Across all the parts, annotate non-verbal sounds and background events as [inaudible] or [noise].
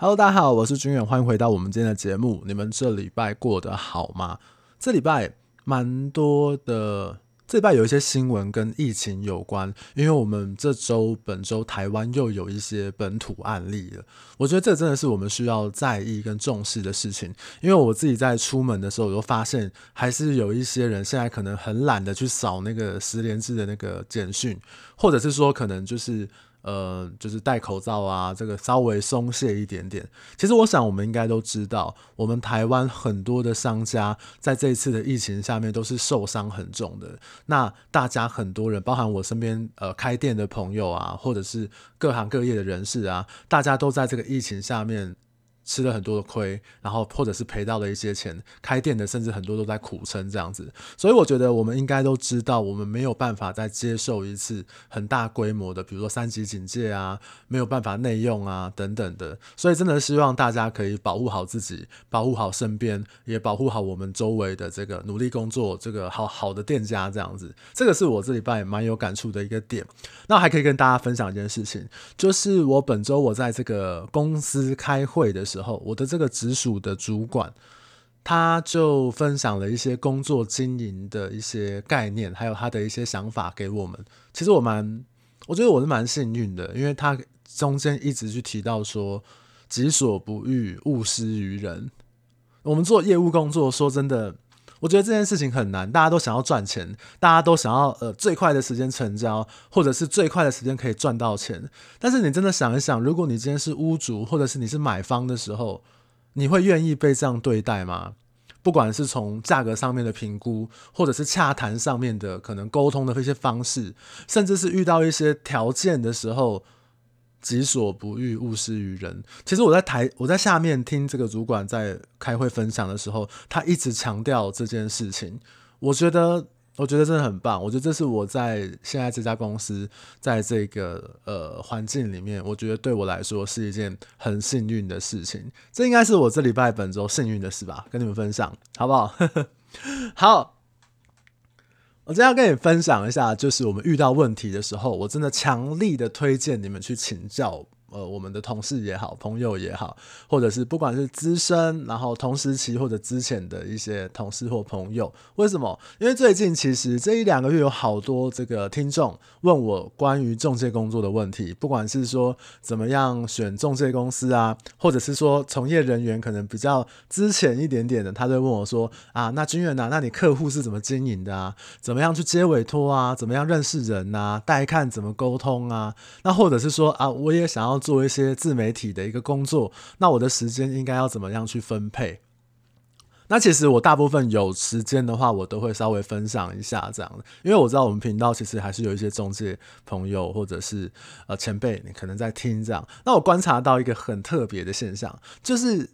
Hello，大家好，我是军远，欢迎回到我们今天的节目。你们这礼拜过得好吗？这礼拜蛮多的，这礼拜有一些新闻跟疫情有关，因为我们这周本周台湾又有一些本土案例了。我觉得这真的是我们需要在意跟重视的事情，因为我自己在出门的时候，我就发现还是有一些人现在可能很懒得去扫那个十连制的那个简讯，或者是说可能就是。呃，就是戴口罩啊，这个稍微松懈一点点。其实我想，我们应该都知道，我们台湾很多的商家在这一次的疫情下面都是受伤很重的。那大家很多人，包含我身边呃开店的朋友啊，或者是各行各业的人士啊，大家都在这个疫情下面。吃了很多的亏，然后或者是赔到了一些钱，开店的甚至很多都在苦撑这样子，所以我觉得我们应该都知道，我们没有办法再接受一次很大规模的，比如说三级警戒啊，没有办法内用啊等等的，所以真的希望大家可以保护好自己，保护好身边，也保护好我们周围的这个努力工作这个好好的店家这样子，这个是我这礼拜蛮有感触的一个点。那还可以跟大家分享一件事情，就是我本周我在这个公司开会的时候。时候，我的这个直属的主管，他就分享了一些工作经营的一些概念，还有他的一些想法给我们。其实我蛮，我觉得我是蛮幸运的，因为他中间一直去提到说“己所不欲，勿施于人”。我们做业务工作，说真的。我觉得这件事情很难，大家都想要赚钱，大家都想要呃最快的时间成交，或者是最快的时间可以赚到钱。但是你真的想一想，如果你今天是屋主，或者是你是买方的时候，你会愿意被这样对待吗？不管是从价格上面的评估，或者是洽谈上面的可能沟通的一些方式，甚至是遇到一些条件的时候。己所不欲，勿施于人。其实我在台，我在下面听这个主管在开会分享的时候，他一直强调这件事情。我觉得，我觉得真的很棒。我觉得这是我在现在这家公司，在这个呃环境里面，我觉得对我来说是一件很幸运的事情。这应该是我这礼拜本周幸运的事吧，跟你们分享，好不好？[laughs] 好。我今天要跟你分享一下，就是我们遇到问题的时候，我真的强力的推荐你们去请教。呃，我们的同事也好，朋友也好，或者是不管是资深，然后同时期或者之前的一些同事或朋友，为什么？因为最近其实这一两个月有好多这个听众问我关于中介工作的问题，不管是说怎么样选中介公司啊，或者是说从业人员可能比较之前一点点的，他就问我说啊，那君远啊，那你客户是怎么经营的啊？怎么样去接委托啊？怎么样认识人啊？带看怎么沟通啊？那或者是说啊，我也想要。做一些自媒体的一个工作，那我的时间应该要怎么样去分配？那其实我大部分有时间的话，我都会稍微分享一下这样的，因为我知道我们频道其实还是有一些中介朋友或者是呃前辈，你可能在听这样。那我观察到一个很特别的现象，就是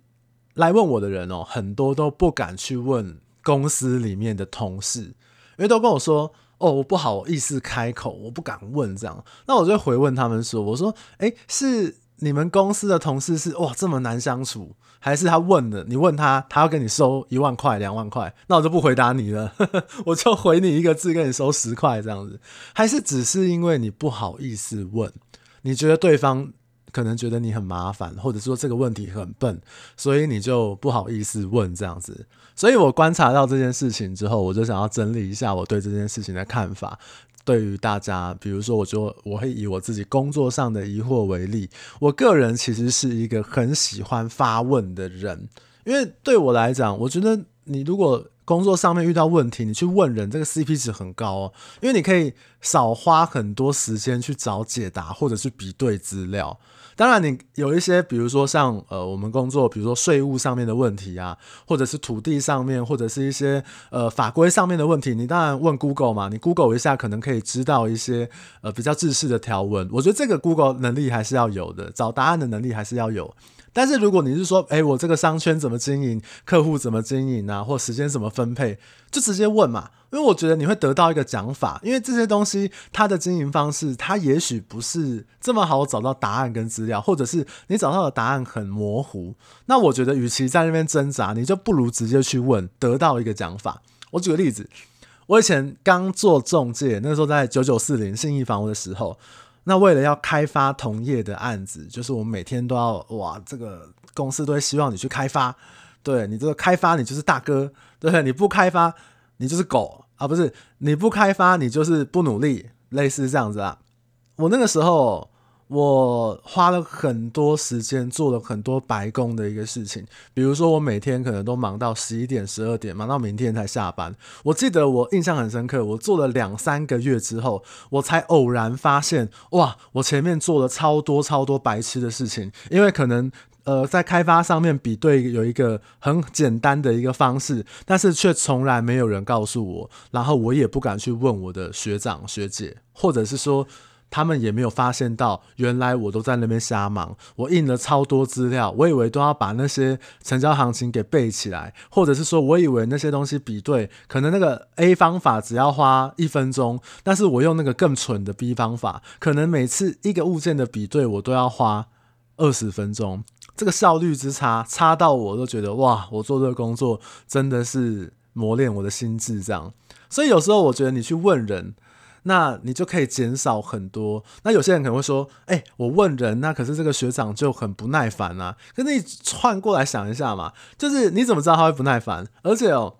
来问我的人哦，很多都不敢去问公司里面的同事，因为都跟我说。哦，我不好意思开口，我不敢问这样，那我就回问他们说：“我说，诶，是你们公司的同事是哇这么难相处，还是他问了你问他，他要跟你收一万块、两万块？那我就不回答你了，[laughs] 我就回你一个字，跟你收十块这样子，还是只是因为你不好意思问，你觉得对方可能觉得你很麻烦，或者说这个问题很笨，所以你就不好意思问这样子。”所以我观察到这件事情之后，我就想要整理一下我对这件事情的看法。对于大家，比如说，我就我会以我自己工作上的疑惑为例。我个人其实是一个很喜欢发问的人，因为对我来讲，我觉得你如果工作上面遇到问题，你去问人，这个 CP 值很高哦，因为你可以少花很多时间去找解答，或者是比对资料。当然，你有一些，比如说像呃，我们工作，比如说税务上面的问题啊，或者是土地上面，或者是一些呃法规上面的问题，你当然问 Google 嘛，你 Google 一下，可能可以知道一些呃比较制式的条文。我觉得这个 Google 能力还是要有的，找答案的能力还是要有。但是如果你是说，哎，我这个商圈怎么经营，客户怎么经营啊，或时间怎么分配，就直接问嘛。因为我觉得你会得到一个讲法，因为这些东西它的经营方式，它也许不是这么好找到答案跟资料，或者是你找到的答案很模糊。那我觉得，与其在那边挣扎，你就不如直接去问，得到一个讲法。我举个例子，我以前刚做中介，那时候在九九四零信义房屋的时候。那为了要开发同业的案子，就是我们每天都要哇，这个公司都会希望你去开发，对你这个开发你就是大哥，对，你不开发你就是狗啊，不是你不开发你就是不努力，类似这样子啊。我那个时候。我花了很多时间做了很多白工的一个事情，比如说我每天可能都忙到十一点、十二点，忙到明天才下班。我记得我印象很深刻，我做了两三个月之后，我才偶然发现，哇，我前面做了超多超多白痴的事情，因为可能呃在开发上面比对有一个很简单的一个方式，但是却从来没有人告诉我，然后我也不敢去问我的学长学姐，或者是说。他们也没有发现到，原来我都在那边瞎忙。我印了超多资料，我以为都要把那些成交行情给背起来，或者是说我以为那些东西比对，可能那个 A 方法只要花一分钟，但是我用那个更蠢的 B 方法，可能每次一个物件的比对我都要花二十分钟。这个效率之差，差到我都觉得哇，我做这个工作真的是磨练我的心智这样。所以有时候我觉得你去问人。那你就可以减少很多。那有些人可能会说：“哎、我问人，那可是这个学长就很不耐烦啊。”可是你串过来想一下嘛，就是你怎么知道他会不耐烦？而且哦，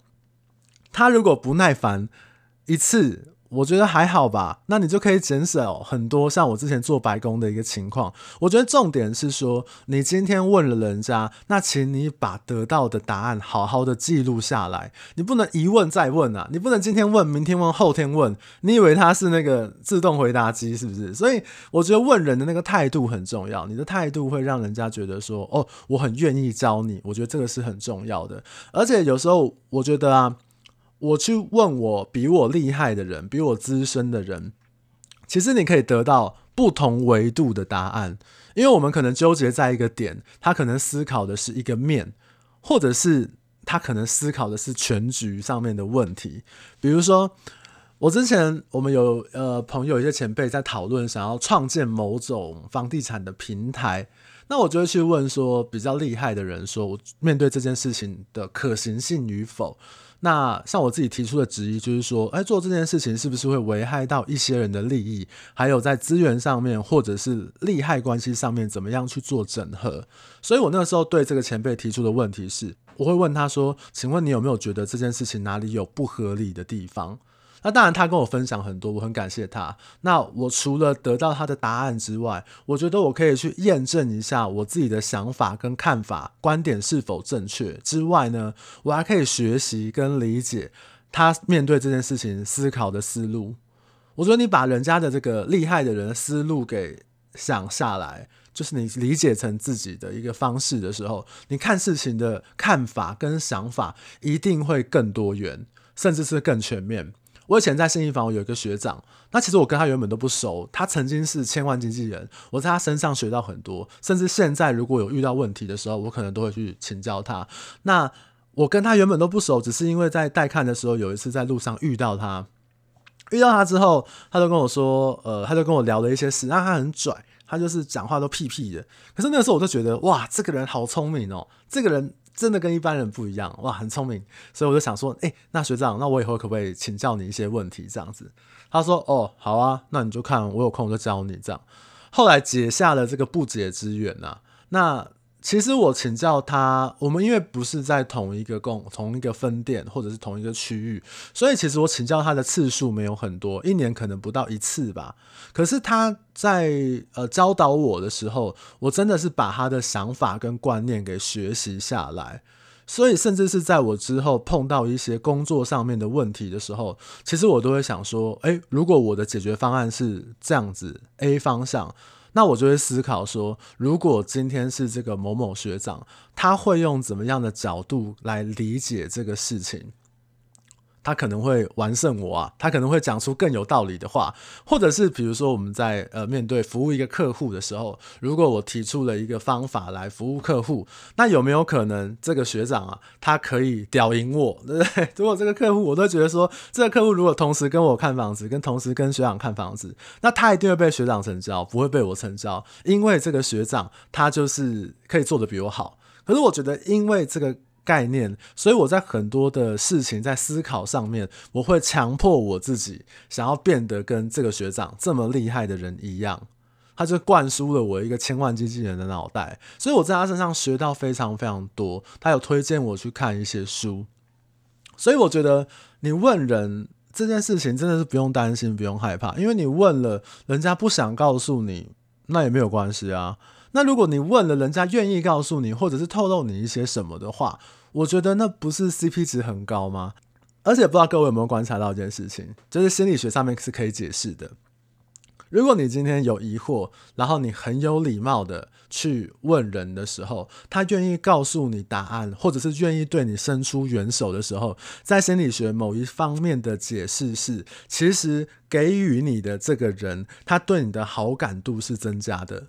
他如果不耐烦一次。我觉得还好吧，那你就可以减少很多像我之前做白工的一个情况。我觉得重点是说，你今天问了人家，那请你把得到的答案好好的记录下来。你不能一问再问啊，你不能今天问，明天问，后天问。你以为他是那个自动回答机是不是？所以我觉得问人的那个态度很重要，你的态度会让人家觉得说，哦，我很愿意教你。我觉得这个是很重要的。而且有时候我觉得啊。我去问我比我厉害的人，比我资深的人，其实你可以得到不同维度的答案，因为我们可能纠结在一个点，他可能思考的是一个面，或者是他可能思考的是全局上面的问题。比如说，我之前我们有呃朋友一些前辈在讨论想要创建某种房地产的平台，那我就会去问说比较厉害的人，说我面对这件事情的可行性与否。那像我自己提出的质疑，就是说，哎，做这件事情是不是会危害到一些人的利益？还有在资源上面，或者是利害关系上面，怎么样去做整合？所以我那个时候对这个前辈提出的问题是，我会问他说：“请问你有没有觉得这件事情哪里有不合理的地方？”那当然，他跟我分享很多，我很感谢他。那我除了得到他的答案之外，我觉得我可以去验证一下我自己的想法跟看法、观点是否正确之外呢，我还可以学习跟理解他面对这件事情思考的思路。我觉得你把人家的这个厉害的人的思路给想下来，就是你理解成自己的一个方式的时候，你看事情的看法跟想法一定会更多元，甚至是更全面。我以前在信义房，我有一个学长，那其实我跟他原本都不熟，他曾经是千万经纪人，我在他身上学到很多，甚至现在如果有遇到问题的时候，我可能都会去请教他。那我跟他原本都不熟，只是因为在带看的时候，有一次在路上遇到他，遇到他之后，他就跟我说，呃，他就跟我聊了一些事，那他很拽，他就是讲话都屁屁的，可是那个时候我就觉得，哇，这个人好聪明哦，这个人。真的跟一般人不一样哇，很聪明，所以我就想说，哎、那学长，那我以后可不可以请教你一些问题？这样子，他说，哦，好啊，那你就看我有空就教你这样。后来结下了这个不解之缘呐，那。其实我请教他，我们因为不是在同一个共同一个分店或者是同一个区域，所以其实我请教他的次数没有很多，一年可能不到一次吧。可是他在呃教导我的时候，我真的是把他的想法跟观念给学习下来，所以甚至是在我之后碰到一些工作上面的问题的时候，其实我都会想说，诶，如果我的解决方案是这样子 A 方向。那我就会思考说，如果今天是这个某某学长，他会用怎么样的角度来理解这个事情？他可能会完胜我啊，他可能会讲出更有道理的话，或者是比如说我们在呃面对服务一个客户的时候，如果我提出了一个方法来服务客户，那有没有可能这个学长啊，他可以屌赢我，对 [laughs] 不对？如果这个客户我都觉得说，这个客户如果同时跟我看房子，跟同时跟学长看房子，那他一定会被学长成交，不会被我成交，因为这个学长他就是可以做得比我好。可是我觉得，因为这个。概念，所以我在很多的事情在思考上面，我会强迫我自己想要变得跟这个学长这么厉害的人一样。他就灌输了我一个千万经纪人的脑袋，所以我在他身上学到非常非常多。他有推荐我去看一些书，所以我觉得你问人这件事情真的是不用担心，不用害怕，因为你问了，人家不想告诉你，那也没有关系啊。那如果你问了，人家愿意告诉你，或者是透露你一些什么的话，我觉得那不是 CP 值很高吗？而且不知道各位有没有观察到一件事情，就是心理学上面是可以解释的。如果你今天有疑惑，然后你很有礼貌的去问人的时候，他愿意告诉你答案，或者是愿意对你伸出援手的时候，在心理学某一方面的解释是，其实给予你的这个人，他对你的好感度是增加的。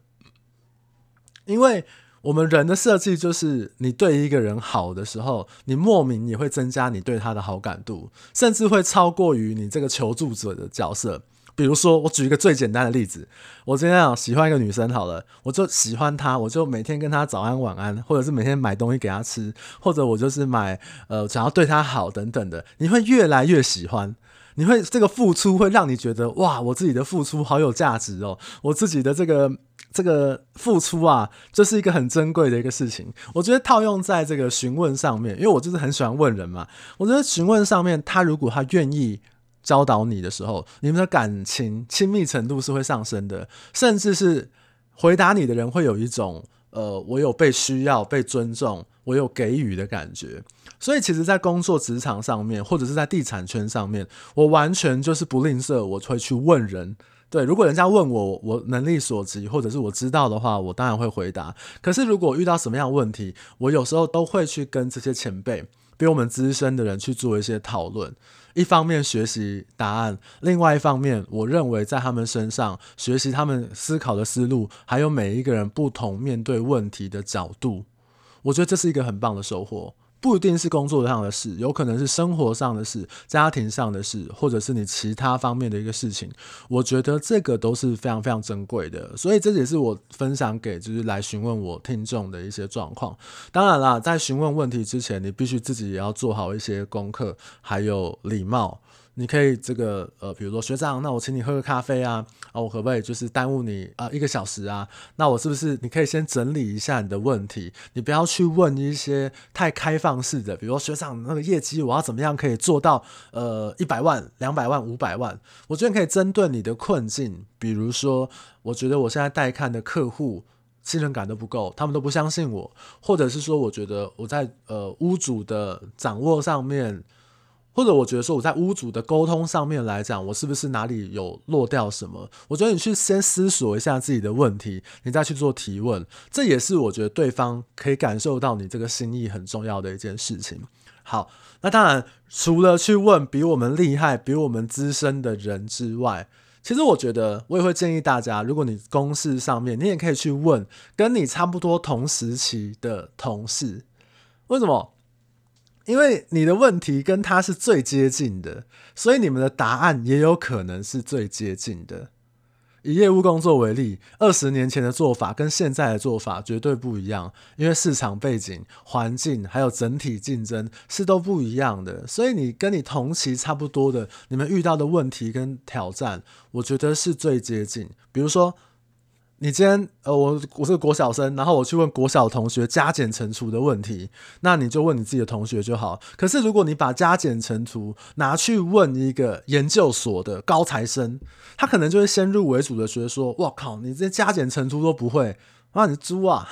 因为我们人的设计就是，你对一个人好的时候，你莫名也会增加你对他的好感度，甚至会超过于你这个求助者的角色。比如说，我举一个最简单的例子，我今天啊喜欢一个女生，好了，我就喜欢她，我就每天跟她早安晚安，或者是每天买东西给她吃，或者我就是买呃想要对她好等等的，你会越来越喜欢，你会这个付出会让你觉得哇，我自己的付出好有价值哦，我自己的这个这个付出啊，这是一个很珍贵的一个事情。我觉得套用在这个询问上面，因为我就是很喜欢问人嘛，我觉得询问上面，他如果他愿意。教导你的时候，你们的感情亲密程度是会上升的，甚至是回答你的人会有一种呃，我有被需要、被尊重，我有给予的感觉。所以，其实，在工作职场上面，或者是在地产圈上面，我完全就是不吝啬，我会去问人。对，如果人家问我，我能力所及，或者是我知道的话，我当然会回答。可是，如果遇到什么样的问题，我有时候都会去跟这些前辈，比我们资深的人去做一些讨论。一方面学习答案，另外一方面，我认为在他们身上学习他们思考的思路，还有每一个人不同面对问题的角度，我觉得这是一个很棒的收获。不一定是工作上的事，有可能是生活上的事、家庭上的事，或者是你其他方面的一个事情。我觉得这个都是非常非常珍贵的，所以这也是我分享给就是来询问我听众的一些状况。当然啦，在询问问题之前，你必须自己也要做好一些功课，还有礼貌。你可以这个呃，比如说学长，那我请你喝个咖啡啊，啊，我可不可以就是耽误你啊一个小时啊？那我是不是你可以先整理一下你的问题？你不要去问一些太开放式的，比如说学长那个业绩我要怎么样可以做到呃一百万、两百万、五百万？我觉得可以针对你的困境，比如说我觉得我现在带看的客户信任感都不够，他们都不相信我，或者是说我觉得我在呃屋主的掌握上面。或者我觉得说我在屋主的沟通上面来讲，我是不是哪里有落掉什么？我觉得你去先思索一下自己的问题，你再去做提问，这也是我觉得对方可以感受到你这个心意很重要的一件事情。好，那当然除了去问比我们厉害、比我们资深的人之外，其实我觉得我也会建议大家，如果你公事上面，你也可以去问跟你差不多同时期的同事，为什么？因为你的问题跟他是最接近的，所以你们的答案也有可能是最接近的。以业务工作为例，二十年前的做法跟现在的做法绝对不一样，因为市场背景、环境还有整体竞争是都不一样的。所以你跟你同期差不多的，你们遇到的问题跟挑战，我觉得是最接近。比如说。你今天呃，我我是国小生，然后我去问国小同学加减乘除的问题，那你就问你自己的同学就好。可是如果你把加减乘除拿去问一个研究所的高材生，他可能就会先入为主的觉得说：“哇靠，你这加减乘除都不会，那你猪啊！”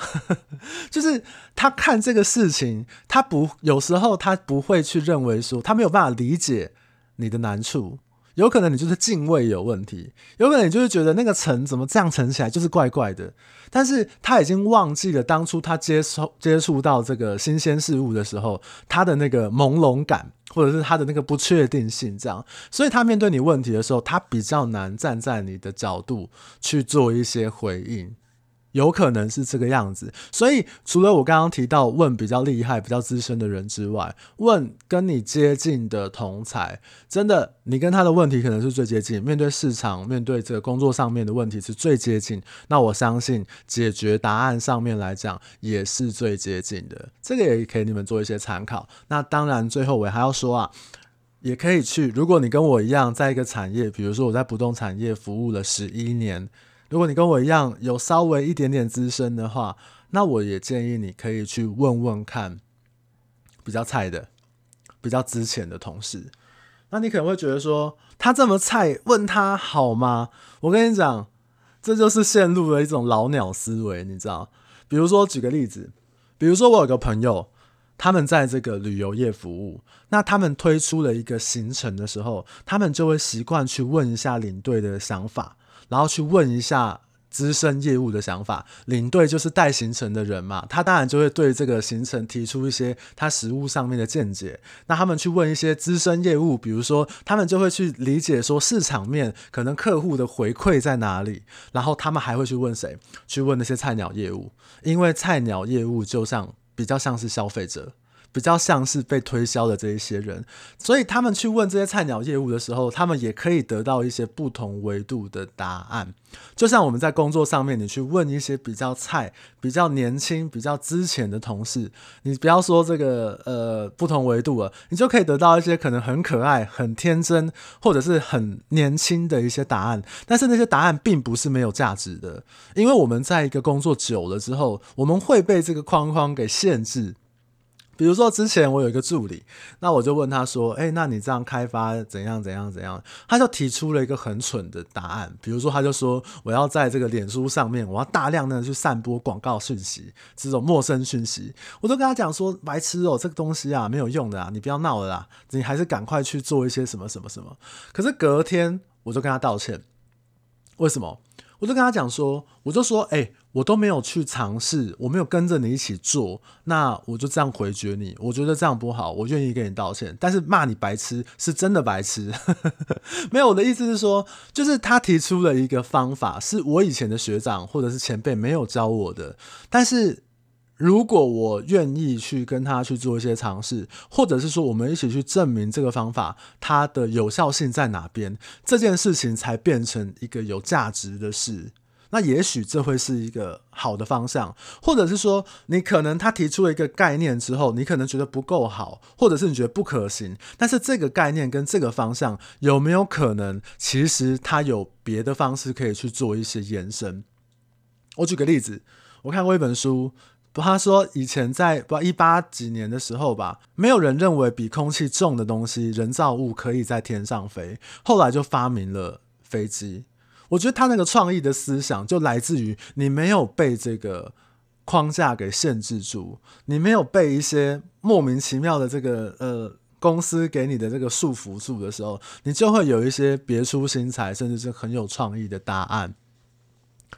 [laughs] 就是他看这个事情，他不有时候他不会去认为说他没有办法理解你的难处。有可能你就是敬畏有问题，有可能你就是觉得那个层怎么这样乘起来就是怪怪的，但是他已经忘记了当初他接收接触到这个新鲜事物的时候，他的那个朦胧感，或者是他的那个不确定性，这样，所以他面对你问题的时候，他比较难站在你的角度去做一些回应。有可能是这个样子，所以除了我刚刚提到问比较厉害、比较资深的人之外，问跟你接近的同才，真的，你跟他的问题可能是最接近，面对市场、面对这个工作上面的问题是最接近。那我相信解决答案上面来讲也是最接近的，这个也给你们做一些参考。那当然，最后我还要说啊，也可以去，如果你跟我一样在一个产业，比如说我在不动产业服务了十一年。如果你跟我一样有稍微一点点资深的话，那我也建议你可以去问问看比较菜的、比较之前的同事。那你可能会觉得说，他这么菜，问他好吗？我跟你讲，这就是陷入了一种老鸟思维，你知道？比如说，举个例子，比如说我有个朋友，他们在这个旅游业服务，那他们推出了一个行程的时候，他们就会习惯去问一下领队的想法。然后去问一下资深业务的想法，领队就是带行程的人嘛，他当然就会对这个行程提出一些他实务上面的见解。那他们去问一些资深业务，比如说他们就会去理解说市场面可能客户的回馈在哪里，然后他们还会去问谁？去问那些菜鸟业务，因为菜鸟业务就像比较像是消费者。比较像是被推销的这一些人，所以他们去问这些菜鸟业务的时候，他们也可以得到一些不同维度的答案。就像我们在工作上面，你去问一些比较菜、比较年轻、比较之前的同事，你不要说这个呃不同维度了，你就可以得到一些可能很可爱、很天真，或者是很年轻的一些答案。但是那些答案并不是没有价值的，因为我们在一个工作久了之后，我们会被这个框框给限制。比如说，之前我有一个助理，那我就问他说：“哎，那你这样开发怎样怎样怎样？”他就提出了一个很蠢的答案。比如说，他就说：“我要在这个脸书上面，我要大量的去散播广告讯息，这种陌生讯息。”我都跟他讲说：“白痴哦，这个东西啊，没有用的啊，你不要闹了啦，你还是赶快去做一些什么什么什么。”可是隔天我就跟他道歉，为什么？我就跟他讲说，我就说，哎、我都没有去尝试，我没有跟着你一起做，那我就这样回绝你。我觉得这样不好，我愿意跟你道歉。但是骂你白痴是真的白痴，[laughs] 没有。我的意思是说，就是他提出了一个方法，是我以前的学长或者是前辈没有教我的，但是。如果我愿意去跟他去做一些尝试，或者是说我们一起去证明这个方法它的有效性在哪边，这件事情才变成一个有价值的事。那也许这会是一个好的方向，或者是说你可能他提出了一个概念之后，你可能觉得不够好，或者是你觉得不可行。但是这个概念跟这个方向有没有可能，其实它有别的方式可以去做一些延伸？我举个例子，我看过一本书。他说以前在不一八几年的时候吧，没有人认为比空气重的东西，人造物可以在天上飞。后来就发明了飞机。我觉得他那个创意的思想就来自于你没有被这个框架给限制住，你没有被一些莫名其妙的这个呃公司给你的这个束缚住的时候，你就会有一些别出心裁，甚至是很有创意的答案。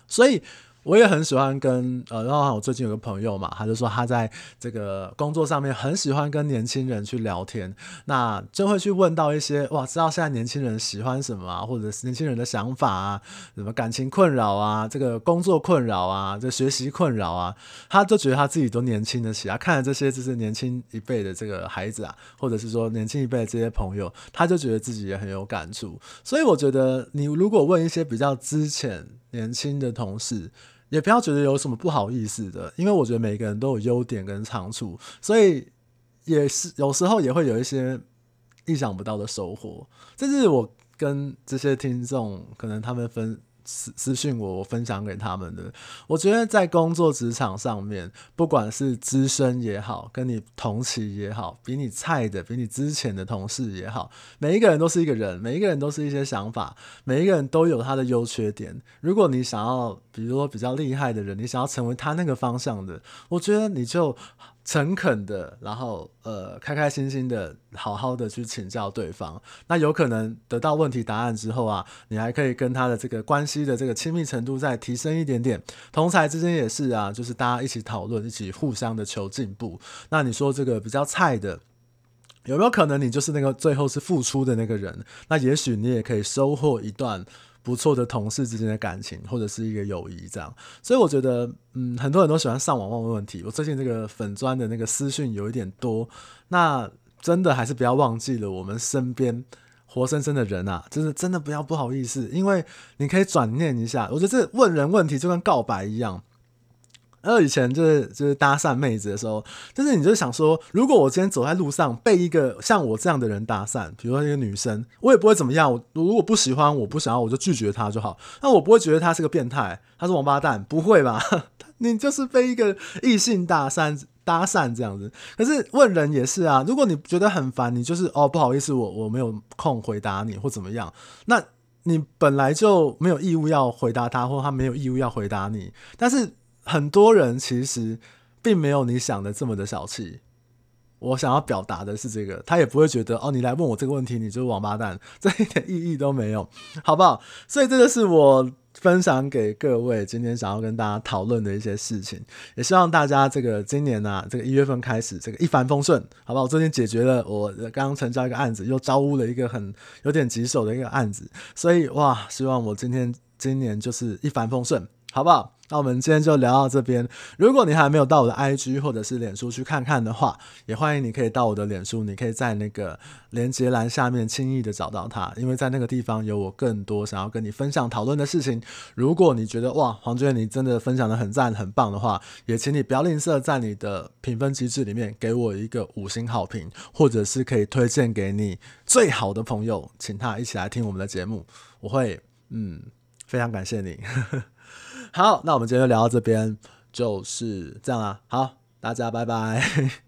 所以。我也很喜欢跟呃，然后我最近有个朋友嘛，他就说他在这个工作上面很喜欢跟年轻人去聊天，那就会去问到一些哇，知道现在年轻人喜欢什么啊，或者是年轻人的想法啊，什么感情困扰啊，这个工作困扰啊，这学习困扰啊，他就觉得他自己都年轻得起，他看了这些就是年轻一辈的这个孩子啊，或者是说年轻一辈的这些朋友，他就觉得自己也很有感触。所以我觉得你如果问一些比较之前年轻的同事，也不要觉得有什么不好意思的，因为我觉得每个人都有优点跟长处，所以也是有时候也会有一些意想不到的收获。这是我跟这些听众可能他们分。私私信我，我分享给他们的。我觉得在工作职场上面，不管是资深也好，跟你同期也好，比你菜的、比你之前的同事也好，每一个人都是一个人，每一个人都是一些想法，每一个人都有他的优缺点。如果你想要，比如说比较厉害的人，你想要成为他那个方向的，我觉得你就。诚恳的，然后呃，开开心心的，好好的去请教对方。那有可能得到问题答案之后啊，你还可以跟他的这个关系的这个亲密程度再提升一点点。同才之间也是啊，就是大家一起讨论，一起互相的求进步。那你说这个比较菜的，有没有可能你就是那个最后是付出的那个人？那也许你也可以收获一段不错的同事之间的感情，或者是一个友谊这样。所以我觉得，嗯，很多人都喜欢上网问问题。我最近这个粉专的那个私讯有一点多，那真的还是不要忘记了我们身边活生生的人啊，就是真的不要不好意思，因为你可以转念一下，我觉得这问人问题就跟告白一样。然后以前就是就是搭讪妹子的时候，就是你就想说，如果我今天走在路上被一个像我这样的人搭讪，比如说一个女生，我也不会怎么样。我如果不喜欢，我不想要，我就拒绝她就好。那我不会觉得她是个变态，她是王八蛋，不会吧？[laughs] 你就是被一个异性搭讪搭讪这样子。可是问人也是啊，如果你觉得很烦，你就是哦不好意思，我我没有空回答你或怎么样，那你本来就没有义务要回答他，或他没有义务要回答你，但是。很多人其实并没有你想的这么的小气。我想要表达的是这个，他也不会觉得哦，你来问我这个问题，你就是王八蛋，这一点意义都没有，好不好？所以这个是我分享给各位今天想要跟大家讨论的一些事情，也希望大家这个今年啊，这个一月份开始这个一帆风顺，好不好？我最近解决了我刚刚成交一个案子，又招乌了一个很有点棘手的一个案子，所以哇，希望我今天今年就是一帆风顺，好不好？那我们今天就聊到这边。如果你还没有到我的 IG 或者是脸书去看看的话，也欢迎你可以到我的脸书，你可以在那个连接栏下面轻易的找到它，因为在那个地方有我更多想要跟你分享讨论的事情。如果你觉得哇，黄军你真的分享的很赞很棒的话，也请你不要吝啬在你的评分机制里面给我一个五星好评，或者是可以推荐给你最好的朋友，请他一起来听我们的节目，我会嗯非常感谢你。好，那我们今天就聊到这边，就是这样啊。好，大家拜拜。